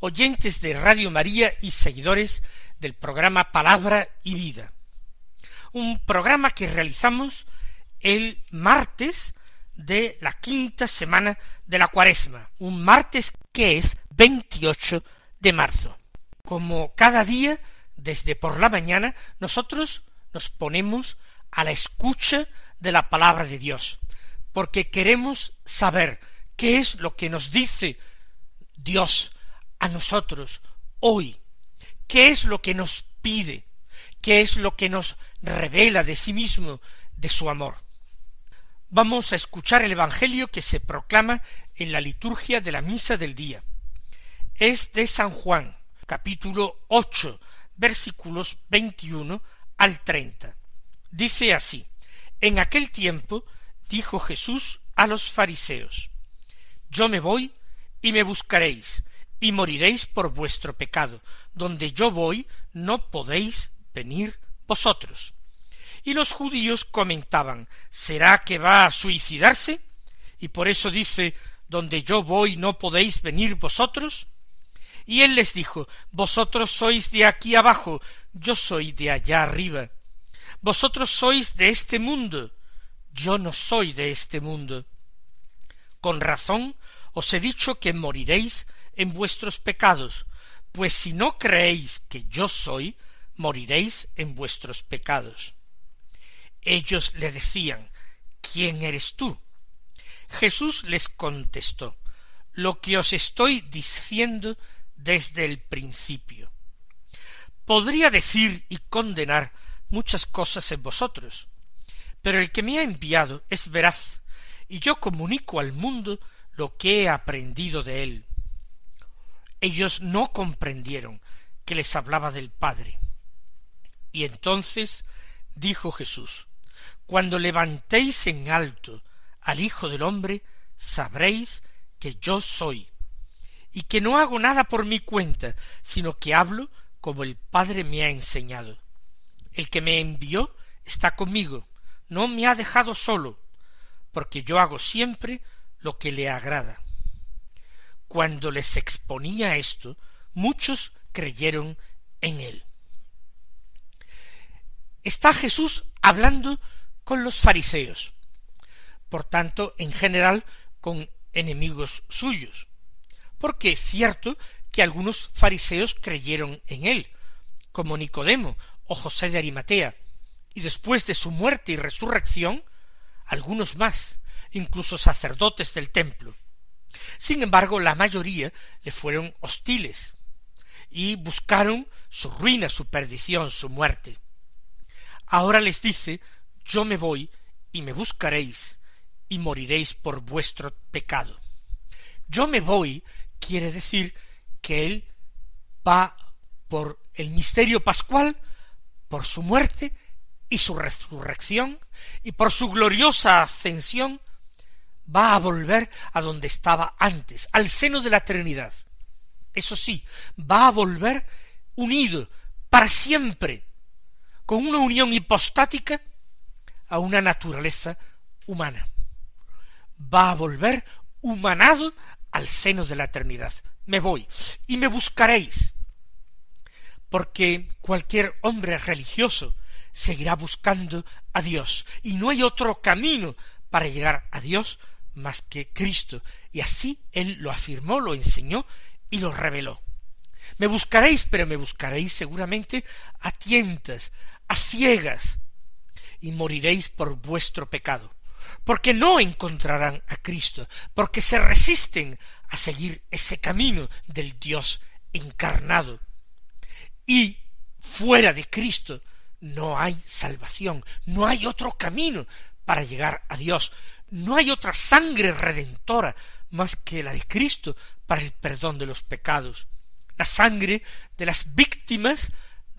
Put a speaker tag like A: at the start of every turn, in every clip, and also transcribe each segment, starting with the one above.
A: oyentes de Radio María y seguidores del programa Palabra y Vida. Un programa que realizamos el martes de la quinta semana de la cuaresma, un martes que es 28 de marzo. Como cada día, desde por la mañana, nosotros nos ponemos a la escucha de la palabra de Dios, porque queremos saber qué es lo que nos dice Dios a nosotros hoy, qué es lo que nos pide, qué es lo que nos revela de sí mismo, de su amor. Vamos a escuchar el Evangelio que se proclama en la liturgia de la misa del día. Es de San Juan, capítulo ocho, versículos veintiuno al treinta. Dice así, En aquel tiempo dijo Jesús a los fariseos, Yo me voy y me buscaréis, y moriréis por vuestro pecado. Donde yo voy no podéis venir vosotros. Y los judíos comentaban, ¿será que va a suicidarse? Y por eso dice, donde yo voy no podéis venir vosotros. Y él les dijo, Vosotros sois de aquí abajo, yo soy de allá arriba. Vosotros sois de este mundo, yo no soy de este mundo. Con razón os he dicho que moriréis en vuestros pecados, pues si no creéis que yo soy, moriréis en vuestros pecados. Ellos le decían, ¿quién eres tú? Jesús les contestó, lo que os estoy diciendo desde el principio. Podría decir y condenar muchas cosas en vosotros, pero el que me ha enviado es veraz, y yo comunico al mundo lo que he aprendido de él. Ellos no comprendieron que les hablaba del Padre. Y entonces dijo Jesús, Cuando levantéis en alto al Hijo del hombre, sabréis que yo soy, y que no hago nada por mi cuenta, sino que hablo como el Padre me ha enseñado. El que me envió está conmigo, no me ha dejado solo, porque yo hago siempre lo que le agrada. Cuando les exponía esto, muchos creyeron en él. Está Jesús hablando con los fariseos, por tanto, en general, con enemigos suyos, porque es cierto que algunos fariseos creyeron en él, como Nicodemo o José de Arimatea, y después de su muerte y resurrección, algunos más, incluso sacerdotes del templo. Sin embargo, la mayoría le fueron hostiles y buscaron su ruina, su perdición, su muerte. Ahora les dice yo me voy y me buscaréis y moriréis por vuestro pecado. Yo me voy quiere decir que él va por el misterio pascual, por su muerte y su resurrección, y por su gloriosa ascensión, va a volver a donde estaba antes, al seno de la eternidad. Eso sí, va a volver unido para siempre, con una unión hipostática a una naturaleza humana. Va a volver humanado al seno de la eternidad. Me voy y me buscaréis. Porque cualquier hombre religioso seguirá buscando a Dios y no hay otro camino para llegar a Dios más que Cristo, y así él lo afirmó, lo enseñó y lo reveló. Me buscaréis, pero me buscaréis seguramente a tientas, a ciegas, y moriréis por vuestro pecado, porque no encontrarán a Cristo, porque se resisten a seguir ese camino del Dios encarnado. Y fuera de Cristo no hay salvación, no hay otro camino para llegar a Dios, no hay otra sangre redentora más que la de Cristo para el perdón de los pecados. la sangre de las víctimas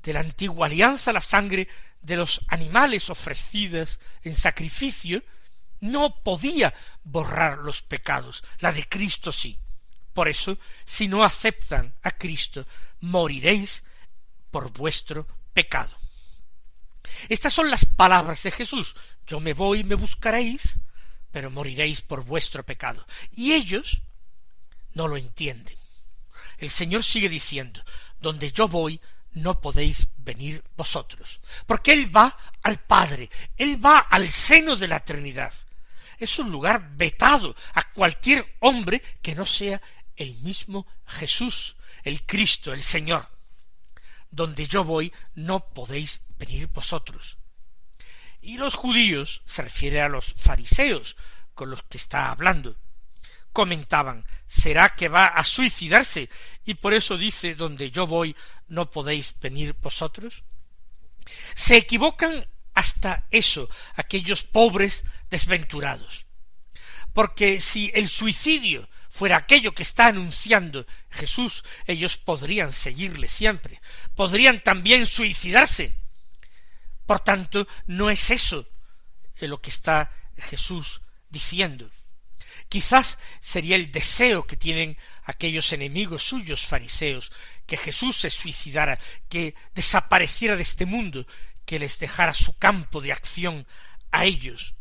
A: de la antigua alianza, la sangre de los animales ofrecidas en sacrificio, no podía borrar los pecados, la de Cristo sí. Por eso, si no aceptan a Cristo, moriréis por vuestro pecado. Estas son las palabras de Jesús. Yo me voy y me buscaréis, pero moriréis por vuestro pecado. Y ellos no lo entienden. El Señor sigue diciendo, donde yo voy, no podéis venir vosotros, porque Él va al Padre, Él va al seno de la Trinidad. Es un lugar vetado a cualquier hombre que no sea el mismo Jesús, el Cristo, el Señor. Donde yo voy, no podéis venir vosotros. Y los judíos, se refiere a los fariseos con los que está hablando, comentaban, ¿será que va a suicidarse y por eso dice, donde yo voy, no podéis venir vosotros? Se equivocan hasta eso aquellos pobres desventurados. Porque si el suicidio fuera aquello que está anunciando Jesús, ellos podrían seguirle siempre, podrían también suicidarse. Por tanto, no es eso lo que está Jesús diciendo. Quizás sería el deseo que tienen aquellos enemigos suyos fariseos, que Jesús se suicidara, que desapareciera de este mundo, que les dejara su campo de acción a ellos.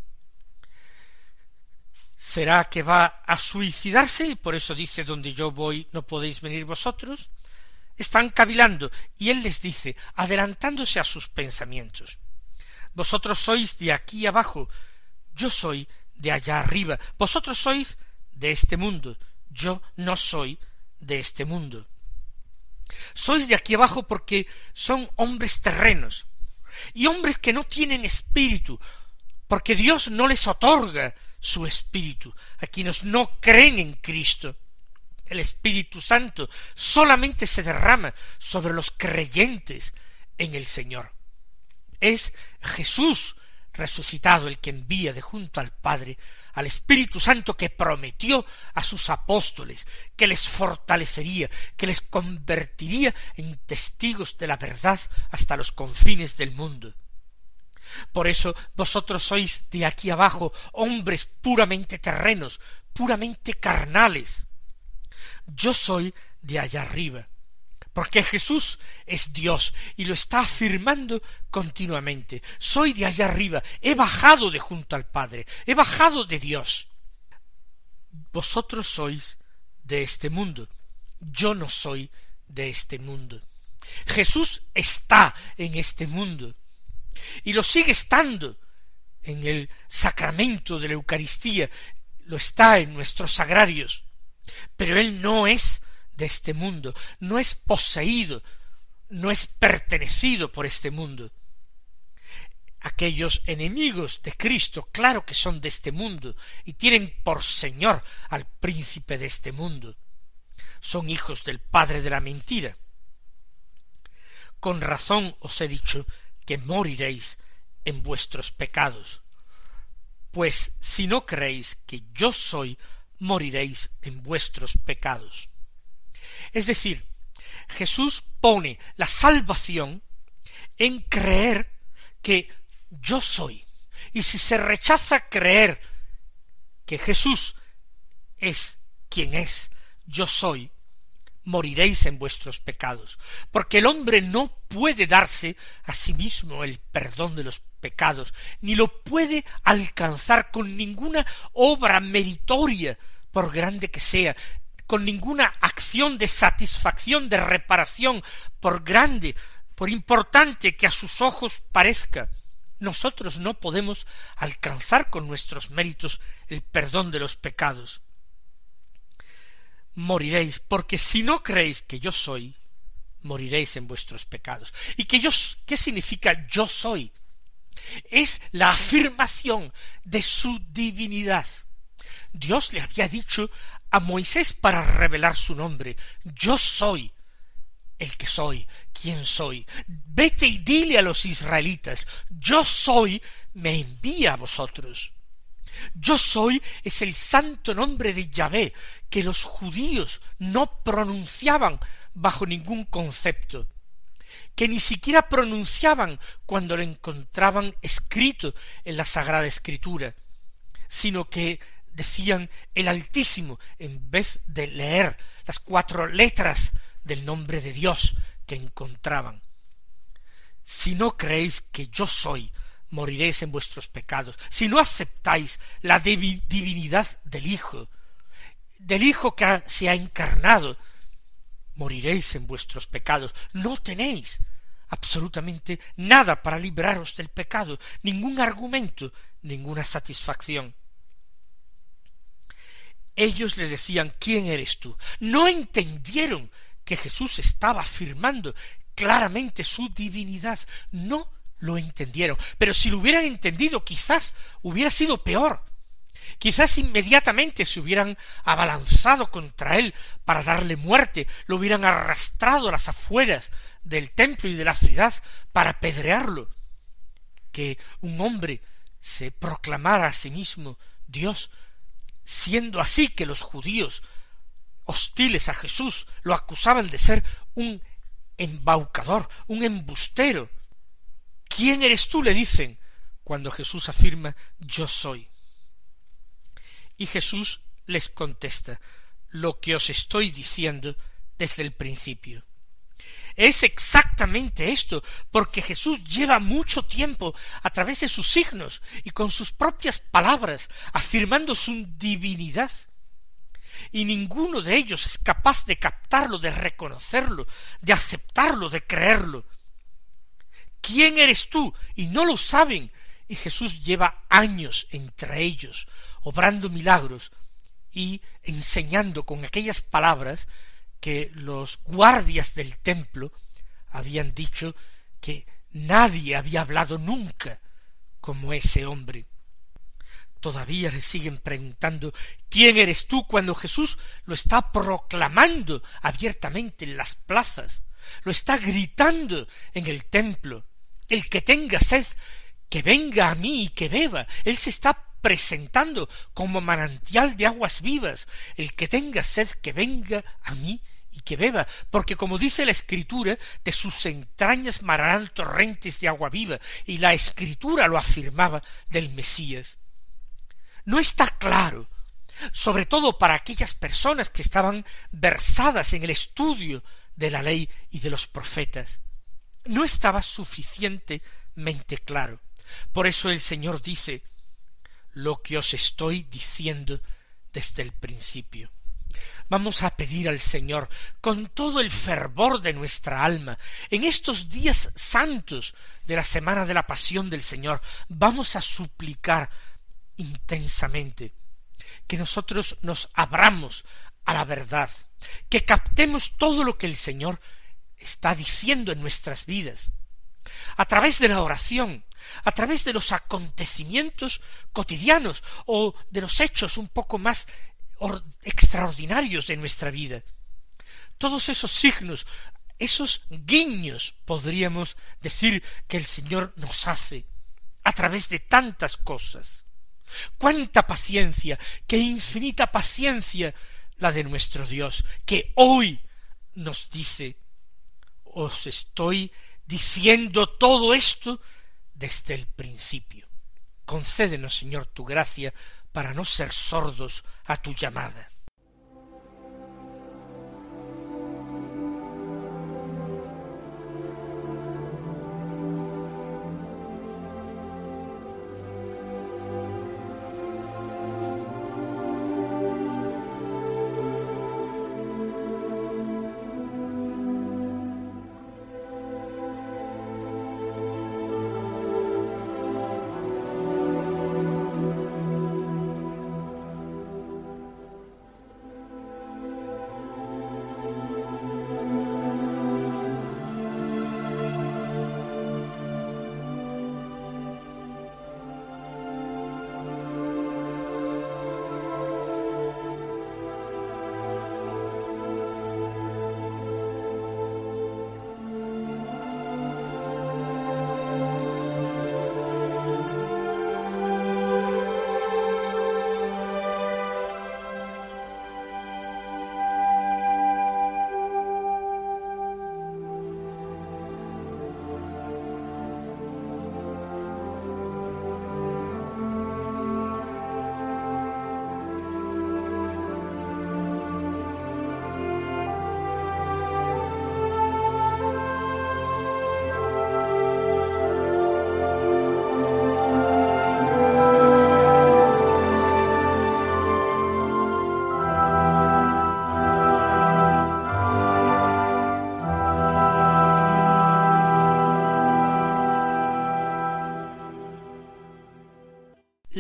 A: ¿Será que va a suicidarse y por eso dice donde yo voy no podéis venir vosotros? Están cavilando y él les dice, adelantándose a sus pensamientos, vosotros sois de aquí abajo, yo soy de allá arriba, vosotros sois de este mundo, yo no soy de este mundo. Sois de aquí abajo porque son hombres terrenos, y hombres que no tienen espíritu, porque Dios no les otorga su espíritu a quienes no creen en Cristo. El Espíritu Santo solamente se derrama sobre los creyentes en el Señor. Es Jesús resucitado el que envía de junto al Padre al Espíritu Santo que prometió a sus apóstoles que les fortalecería, que les convertiría en testigos de la verdad hasta los confines del mundo. Por eso vosotros sois de aquí abajo hombres puramente terrenos, puramente carnales. Yo soy de allá arriba, porque Jesús es Dios y lo está afirmando continuamente. Soy de allá arriba, he bajado de junto al Padre, he bajado de Dios. Vosotros sois de este mundo, yo no soy de este mundo. Jesús está en este mundo, y lo sigue estando en el sacramento de la Eucaristía, lo está en nuestros sagrarios, pero Él no es de este mundo, no es poseído, no es pertenecido por este mundo. Aquellos enemigos de Cristo, claro que son de este mundo, y tienen por Señor al príncipe de este mundo. Son hijos del Padre de la mentira. Con razón os he dicho que moriréis en vuestros pecados. Pues si no creéis que yo soy, moriréis en vuestros pecados. Es decir, Jesús pone la salvación en creer que yo soy. Y si se rechaza creer que Jesús es quien es, yo soy, moriréis en vuestros pecados, porque el hombre no puede darse a sí mismo el perdón de los pecados, ni lo puede alcanzar con ninguna obra meritoria, por grande que sea, con ninguna acción de satisfacción, de reparación, por grande, por importante que a sus ojos parezca. Nosotros no podemos alcanzar con nuestros méritos el perdón de los pecados moriréis, porque si no creéis que yo soy, moriréis en vuestros pecados. ¿Y que yo, qué significa yo soy? Es la afirmación de su divinidad. Dios le había dicho a Moisés para revelar su nombre, yo soy el que soy, quién soy. Vete y dile a los israelitas, yo soy, me envía a vosotros. Yo soy es el santo nombre de Yahvé, que los judíos no pronunciaban bajo ningún concepto, que ni siquiera pronunciaban cuando lo encontraban escrito en la Sagrada Escritura, sino que decían el Altísimo en vez de leer las cuatro letras del nombre de Dios que encontraban. Si no creéis que yo soy, moriréis en vuestros pecados. Si no aceptáis la divinidad del Hijo, del Hijo que se ha encarnado, moriréis en vuestros pecados. No tenéis absolutamente nada para libraros del pecado, ningún argumento, ninguna satisfacción. Ellos le decían ¿quién eres tú? No entendieron que Jesús estaba afirmando claramente su divinidad. No lo entendieron. Pero si lo hubieran entendido, quizás hubiera sido peor. Quizás inmediatamente se hubieran abalanzado contra él para darle muerte, lo hubieran arrastrado a las afueras del templo y de la ciudad para apedrearlo. Que un hombre se proclamara a sí mismo Dios, siendo así que los judíos hostiles a Jesús lo acusaban de ser un embaucador, un embustero. ¿Quién eres tú? le dicen cuando Jesús afirma yo soy. Y Jesús les contesta lo que os estoy diciendo desde el principio. Es exactamente esto, porque Jesús lleva mucho tiempo a través de sus signos y con sus propias palabras afirmando su divinidad y ninguno de ellos es capaz de captarlo, de reconocerlo, de aceptarlo, de creerlo. ¿Quién eres tú? Y no lo saben. Y Jesús lleva años entre ellos, obrando milagros y enseñando con aquellas palabras que los guardias del templo habían dicho que nadie había hablado nunca como ese hombre. Todavía le siguen preguntando ¿Quién eres tú? cuando Jesús lo está proclamando abiertamente en las plazas, lo está gritando en el templo. El que tenga sed, que venga a mí y que beba. Él se está presentando como manantial de aguas vivas. El que tenga sed, que venga a mí y que beba, porque como dice la Escritura, de sus entrañas mararán torrentes de agua viva, y la Escritura lo afirmaba del Mesías no está claro, sobre todo para aquellas personas que estaban versadas en el estudio de la ley y de los profetas. No estaba suficientemente claro. Por eso el Señor dice lo que os estoy diciendo desde el principio. Vamos a pedir al Señor con todo el fervor de nuestra alma, en estos días santos de la semana de la pasión del Señor, vamos a suplicar intensamente, que nosotros nos abramos a la verdad, que captemos todo lo que el Señor está diciendo en nuestras vidas, a través de la oración, a través de los acontecimientos cotidianos o de los hechos un poco más extraordinarios de nuestra vida. Todos esos signos, esos guiños, podríamos decir que el Señor nos hace a través de tantas cosas. Cuánta paciencia, qué infinita paciencia la de nuestro Dios, que hoy nos dice, os estoy diciendo todo esto desde el principio. Concédenos, Señor, tu gracia para no ser sordos a tu llamada.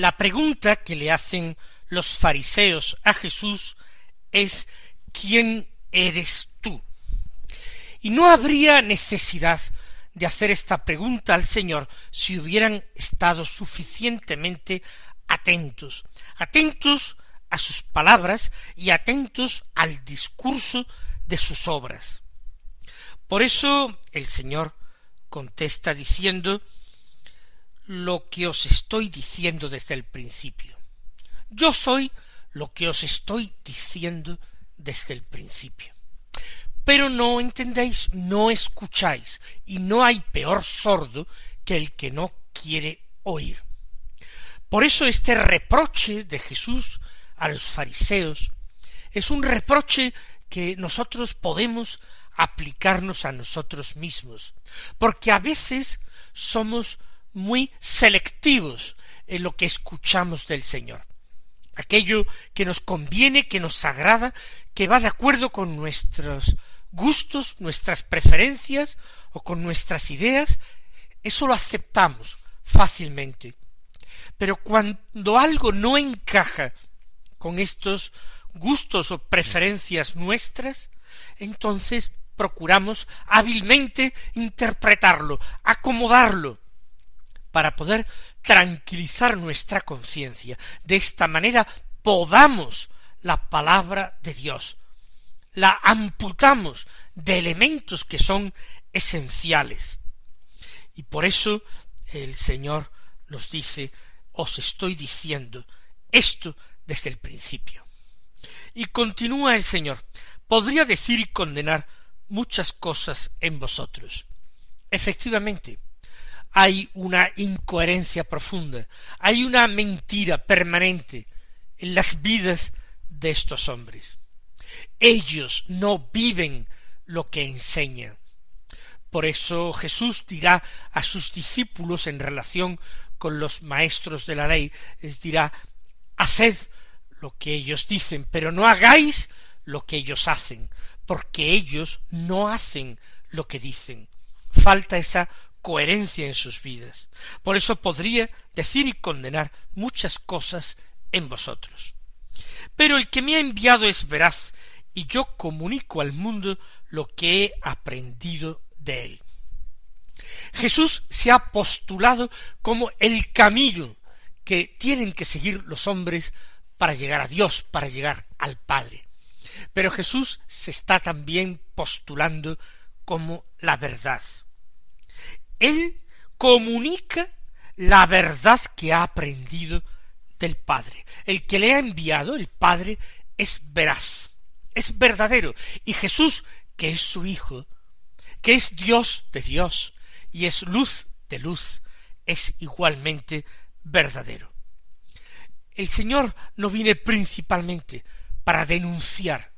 A: La pregunta que le hacen los fariseos a Jesús es ¿quién eres tú? Y no habría necesidad de hacer esta pregunta al Señor si hubieran estado suficientemente atentos, atentos a sus palabras y atentos al discurso de sus obras. Por eso el Señor contesta diciendo lo que os estoy diciendo desde el principio. Yo soy lo que os estoy diciendo desde el principio. Pero no entendéis, no escucháis, y no hay peor sordo que el que no quiere oír. Por eso este reproche de Jesús a los fariseos es un reproche que nosotros podemos aplicarnos a nosotros mismos, porque a veces somos muy selectivos en lo que escuchamos del Señor. Aquello que nos conviene, que nos agrada, que va de acuerdo con nuestros gustos, nuestras preferencias o con nuestras ideas, eso lo aceptamos fácilmente. Pero cuando algo no encaja con estos gustos o preferencias nuestras, entonces procuramos hábilmente interpretarlo, acomodarlo, para poder tranquilizar nuestra conciencia. De esta manera podamos la palabra de Dios, la amputamos de elementos que son esenciales. Y por eso el Señor nos dice, os estoy diciendo esto desde el principio. Y continúa el Señor, podría decir y condenar muchas cosas en vosotros. Efectivamente, hay una incoherencia profunda, hay una mentira permanente en las vidas de estos hombres. Ellos no viven lo que enseñan. Por eso Jesús dirá a sus discípulos en relación con los maestros de la ley, les dirá, haced lo que ellos dicen, pero no hagáis lo que ellos hacen, porque ellos no hacen lo que dicen. Falta esa coherencia en sus vidas. Por eso podría decir y condenar muchas cosas en vosotros. Pero el que me ha enviado es veraz, y yo comunico al mundo lo que he aprendido de él. Jesús se ha postulado como el camino que tienen que seguir los hombres para llegar a Dios, para llegar al Padre. Pero Jesús se está también postulando como la verdad. Él comunica la verdad que ha aprendido del Padre. El que le ha enviado, el Padre, es veraz, es verdadero. Y Jesús, que es su Hijo, que es Dios de Dios y es luz de luz, es igualmente verdadero. El Señor no viene principalmente para denunciar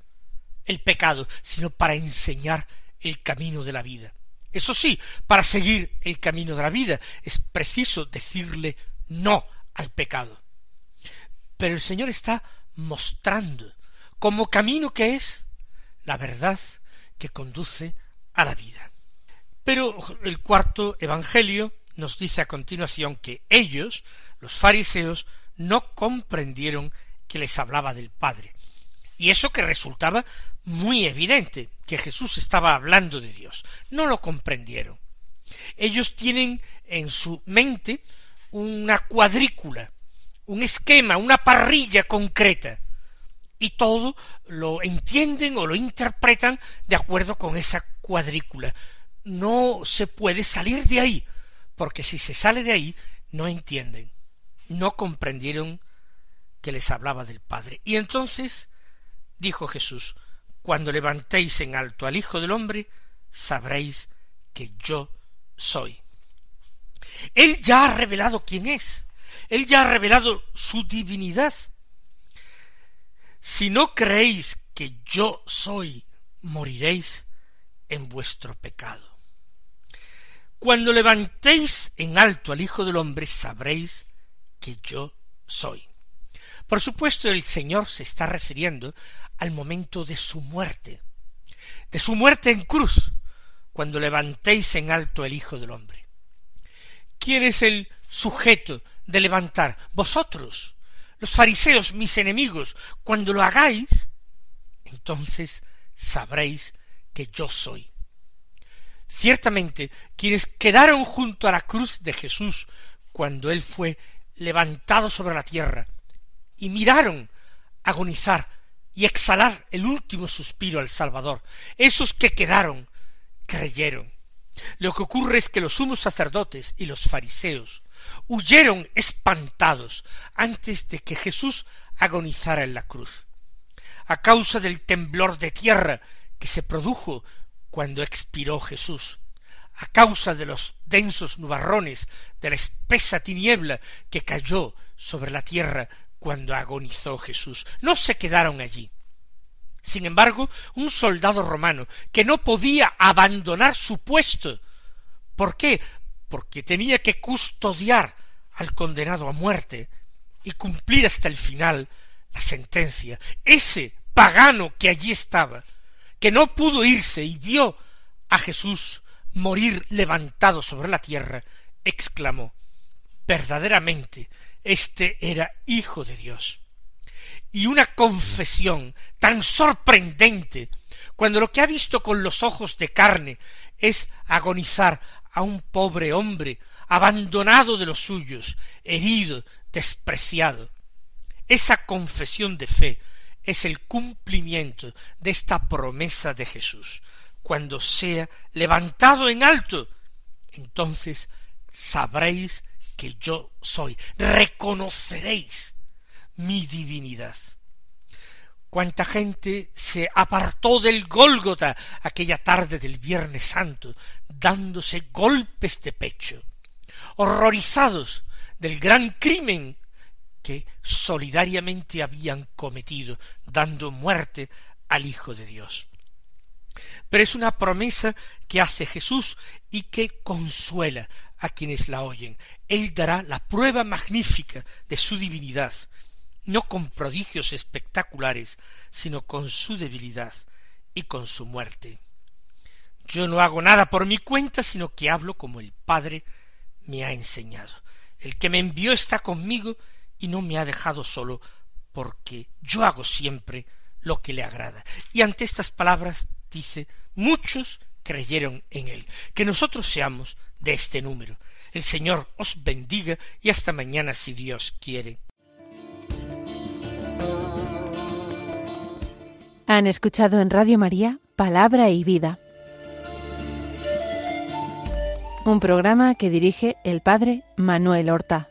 A: el pecado, sino para enseñar el camino de la vida. Eso sí, para seguir el camino de la vida es preciso decirle no al pecado. Pero el Señor está mostrando como camino que es la verdad que conduce a la vida. Pero el cuarto Evangelio nos dice a continuación que ellos, los fariseos, no comprendieron que les hablaba del Padre. Y eso que resultaba muy evidente, que Jesús estaba hablando de Dios. No lo comprendieron. Ellos tienen en su mente una cuadrícula, un esquema, una parrilla concreta, y todo lo entienden o lo interpretan de acuerdo con esa cuadrícula. No se puede salir de ahí, porque si se sale de ahí, no entienden, no comprendieron que les hablaba del Padre. Y entonces dijo Jesús, cuando levantéis en alto al Hijo del Hombre, sabréis que yo soy. Él ya ha revelado quién es. Él ya ha revelado su divinidad. Si no creéis que yo soy, moriréis en vuestro pecado. Cuando levantéis en alto al Hijo del Hombre, sabréis que yo soy. Por supuesto, el Señor se está refiriendo al momento de su muerte, de su muerte en cruz, cuando levantéis en alto el Hijo del Hombre. ¿Quién es el sujeto de levantar. Vosotros, los fariseos, mis enemigos, cuando lo hagáis, entonces sabréis que yo soy. Ciertamente, quienes quedaron junto a la cruz de Jesús cuando él fue levantado sobre la tierra y miraron agonizar y exhalar el último suspiro al Salvador, esos que quedaron creyeron. Lo que ocurre es que los sumos sacerdotes y los fariseos huyeron espantados antes de que Jesús agonizara en la cruz. A causa del temblor de tierra que se produjo cuando expiró Jesús, a causa de los densos nubarrones, de la espesa tiniebla que cayó sobre la tierra cuando agonizó Jesús. No se quedaron allí. Sin embargo, un soldado romano que no podía abandonar su puesto. ¿Por qué? Porque tenía que custodiar al condenado a muerte y cumplir hasta el final la sentencia. Ese pagano que allí estaba, que no pudo irse y vio a Jesús morir levantado sobre la tierra, exclamó verdaderamente este era hijo de Dios. Y una confesión tan sorprendente, cuando lo que ha visto con los ojos de carne es agonizar a un pobre hombre abandonado de los suyos, herido, despreciado. Esa confesión de fe es el cumplimiento de esta promesa de Jesús. Cuando sea levantado en alto, entonces sabréis que yo soy, reconoceréis mi divinidad. Cuánta gente se apartó del Gólgota aquella tarde del Viernes Santo, dándose golpes de pecho, horrorizados del gran crimen que solidariamente habían cometido, dando muerte al Hijo de Dios. Pero es una promesa que hace Jesús y que consuela a quienes la oyen. Él dará la prueba magnífica de su divinidad, no con prodigios espectaculares, sino con su debilidad y con su muerte. Yo no hago nada por mi cuenta, sino que hablo como el Padre me ha enseñado. El que me envió está conmigo y no me ha dejado solo, porque yo hago siempre lo que le agrada. Y ante estas palabras dice, muchos creyeron en él. Que nosotros seamos de este número. El Señor os bendiga y hasta mañana si Dios quiere.
B: Han escuchado en Radio María Palabra y Vida, un programa que dirige el Padre Manuel Horta.